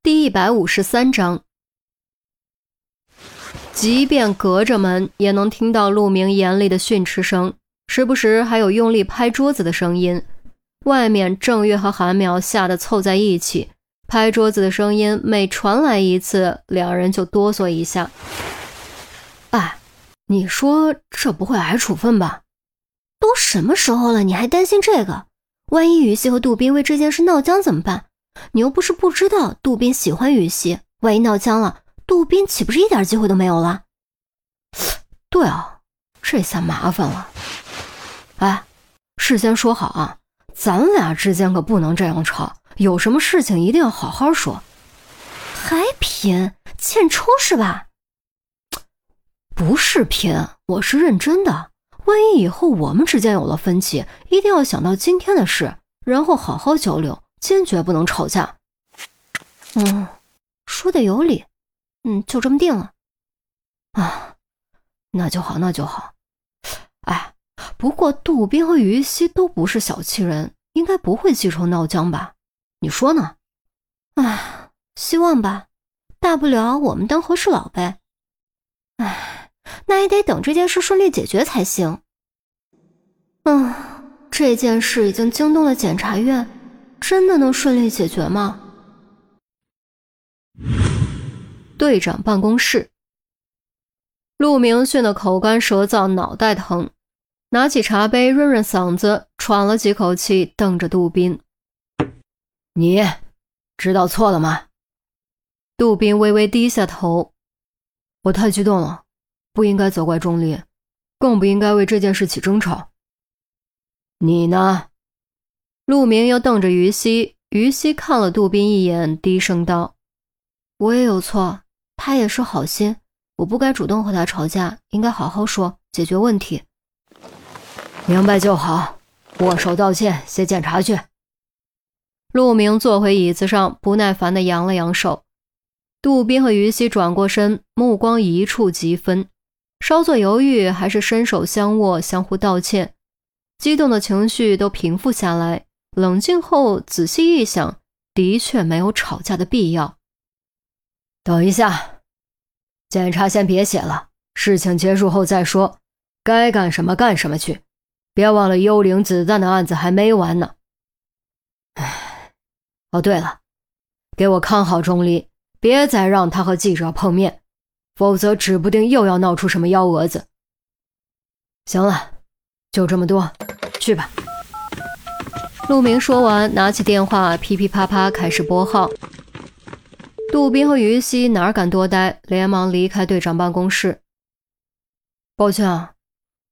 第一百五十三章，即便隔着门，也能听到陆明严厉的训斥声，时不时还有用力拍桌子的声音。外面，郑月和韩淼吓得凑在一起，拍桌子的声音每传来一次，两人就哆嗦一下。哎，你说这不会挨处分吧？都什么时候了，你还担心这个？万一雨熙和杜斌为这件事闹僵怎么办？你又不是不知道，杜宾喜欢雨熙，万一闹僵了，杜宾岂不是一点机会都没有了？对啊，这下麻烦了。哎，事先说好啊，咱俩之间可不能这样吵，有什么事情一定要好好说。还贫欠抽是吧？不是贫，我是认真的。万一以后我们之间有了分歧，一定要想到今天的事，然后好好交流，坚决不能吵架。嗯，说的有理。嗯，就这么定了。啊，那就好，那就好。哎，不过杜宾和于西都不是小气人，应该不会记仇闹僵吧？你说呢？哎，希望吧。大不了我们当和事佬呗。哎。那也得等这件事顺利解决才行。嗯，这件事已经惊动了检察院，真的能顺利解决吗？队长办公室，陆明训得口干舌燥，脑袋疼，拿起茶杯润润嗓子，喘了几口气，瞪着杜宾：“你知道错了吗？”杜宾微微低下头：“我太激动了。”不应该责怪钟离，更不应该为这件事起争吵。你呢？陆明又瞪着于西，于西看了杜宾一眼，低声道：“我也有错，他也是好心，我不该主动和他吵架，应该好好说，解决问题。”明白就好，握手道歉，写检查去。陆明坐回椅子上，不耐烦地扬了扬手。杜宾和于西转过身，目光一触即分。稍作犹豫，还是伸手相握，相互道歉，激动的情绪都平复下来。冷静后，仔细一想，的确没有吵架的必要。等一下，检查先别写了，事情结束后再说，该干什么干什么去，别忘了幽灵子弹的案子还没完呢。哎，哦对了，给我看好钟离，别再让他和记者碰面。否则，指不定又要闹出什么幺蛾子。行了，就这么多，去吧。陆明说完，拿起电话，噼噼啪啪开始拨号。杜宾和于西哪敢多待，连忙离开队长办公室。抱歉啊，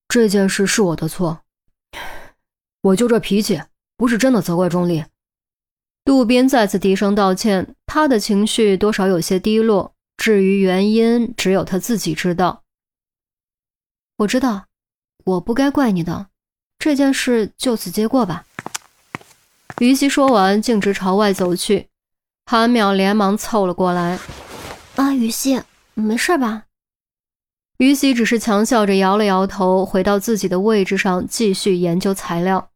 这件事是我的错，我就这脾气，不是真的责怪钟离。杜宾再次低声道歉，他的情绪多少有些低落。至于原因，只有他自己知道。我知道，我不该怪你的。这件事就此结过吧。于西说完，径直朝外走去。韩淼连忙凑了过来：“啊，于西，没事吧？”于西只是强笑着摇了摇头，回到自己的位置上，继续研究材料。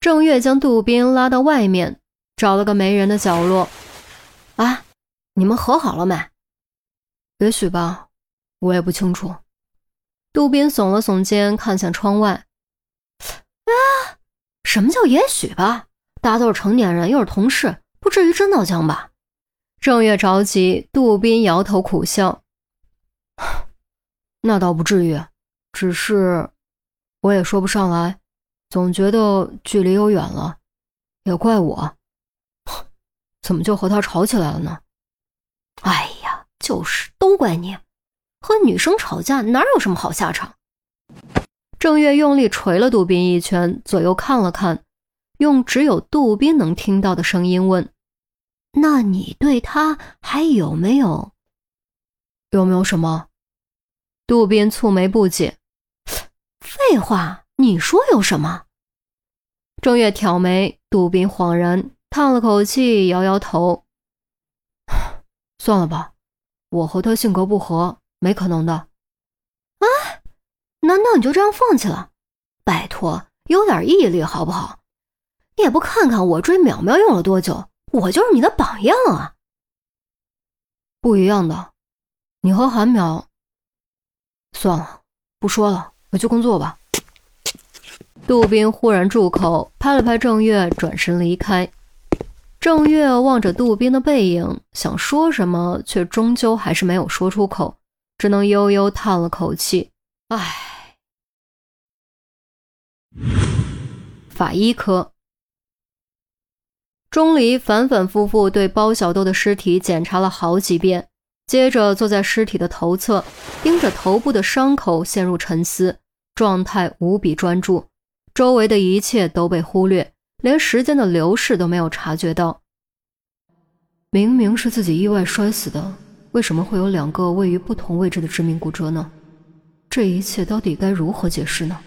郑月将杜宾拉到外面，找了个没人的角落。啊。你们和好了没？也许吧，我也不清楚。杜宾耸了耸肩，看向窗外。什么叫也许吧？大家都是成年人，又是同事，不至于真闹僵吧？郑月着急，杜宾摇头苦笑。那倒不至于，只是我也说不上来，总觉得距离又远了。也怪我，怎么就和他吵起来了呢？哎呀，就是都怪你，和女生吵架哪有什么好下场？郑月用力捶了杜宾一拳，左右看了看，用只有杜宾能听到的声音问：“那你对他还有没有？有没有什么？”杜宾蹙眉不解：“废话，你说有什么？”郑月挑眉，杜宾恍然叹了口气，摇摇头。算了吧，我和他性格不合，没可能的。难道你就这样放弃了？拜托，有点毅力好不好？你也不看看我追淼淼用了多久，我就是你的榜样啊！不一样的。你和韩淼……算了，不说了，回去工作吧。杜宾忽然住口，拍了拍郑月，转身离开。郑月望着杜宾的背影，想说什么，却终究还是没有说出口，只能悠悠叹了口气：“唉。”法医科，钟离反反复复对包小豆的尸体检查了好几遍，接着坐在尸体的头侧，盯着头部的伤口，陷入沉思，状态无比专注，周围的一切都被忽略。连时间的流逝都没有察觉到。明明是自己意外摔死的，为什么会有两个位于不同位置的致命骨折呢？这一切到底该如何解释呢？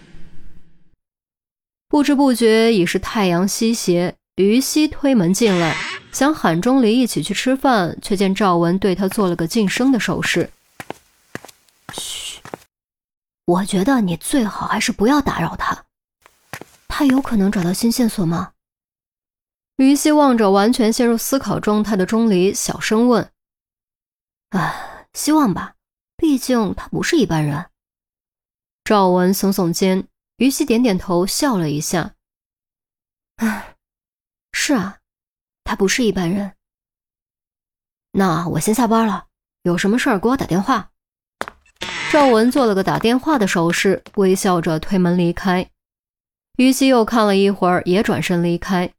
不知不觉已是太阳西斜，于西推门进来，想喊钟离一起去吃饭，却见赵文对他做了个噤声的手势。嘘，我觉得你最好还是不要打扰他。他有可能找到新线索吗？于西望着完全陷入思考状态的钟离，小声问：“啊，希望吧，毕竟他不是一般人。”赵文耸耸肩，于西点点头，笑了一下：“唉，是啊，他不是一般人。那我先下班了，有什么事儿给我打电话。”赵文做了个打电话的手势，微笑着推门离开。于西又看了一会儿，也转身离开。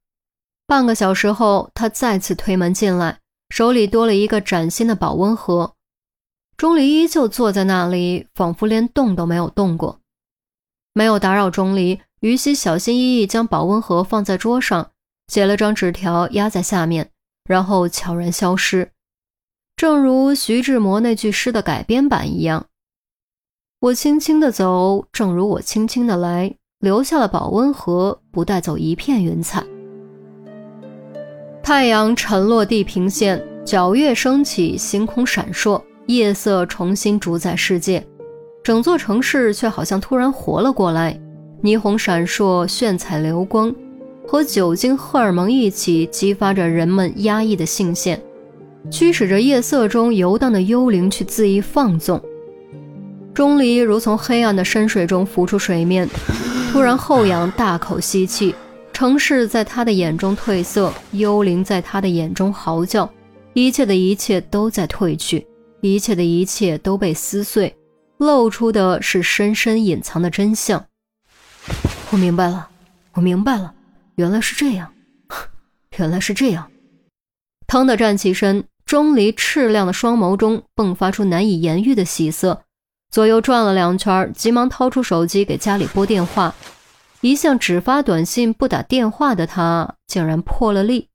半个小时后，他再次推门进来，手里多了一个崭新的保温盒。钟离依旧坐在那里，仿佛连动都没有动过。没有打扰钟离，于西小心翼翼将保温盒放在桌上，写了张纸条压在下面，然后悄然消失。正如徐志摩那句诗的改编版一样：“我轻轻地走，正如我轻轻地来。”留下了保温盒，不带走一片云彩。太阳沉落地平线，皎月升起，星空闪烁，夜色重新主宰世界。整座城市却好像突然活了过来，霓虹闪烁，炫彩流光，和酒精、荷尔蒙一起激发着人们压抑的性腺，驱使着夜色中游荡的幽灵去恣意放纵。钟离如从黑暗的深水中浮出水面。突然后仰，大口吸气。城市在他的眼中褪色，幽灵在他的眼中嚎叫，一切的一切都在褪去，一切的一切都被撕碎，露出的是深深隐藏的真相。我明白了，我明白了，原来是这样，原来是这样。腾地站起身，钟离赤亮的双眸中迸发出难以言喻的喜色。左右转了两圈，急忙掏出手机给家里拨电话。一向只发短信不打电话的他，竟然破了例。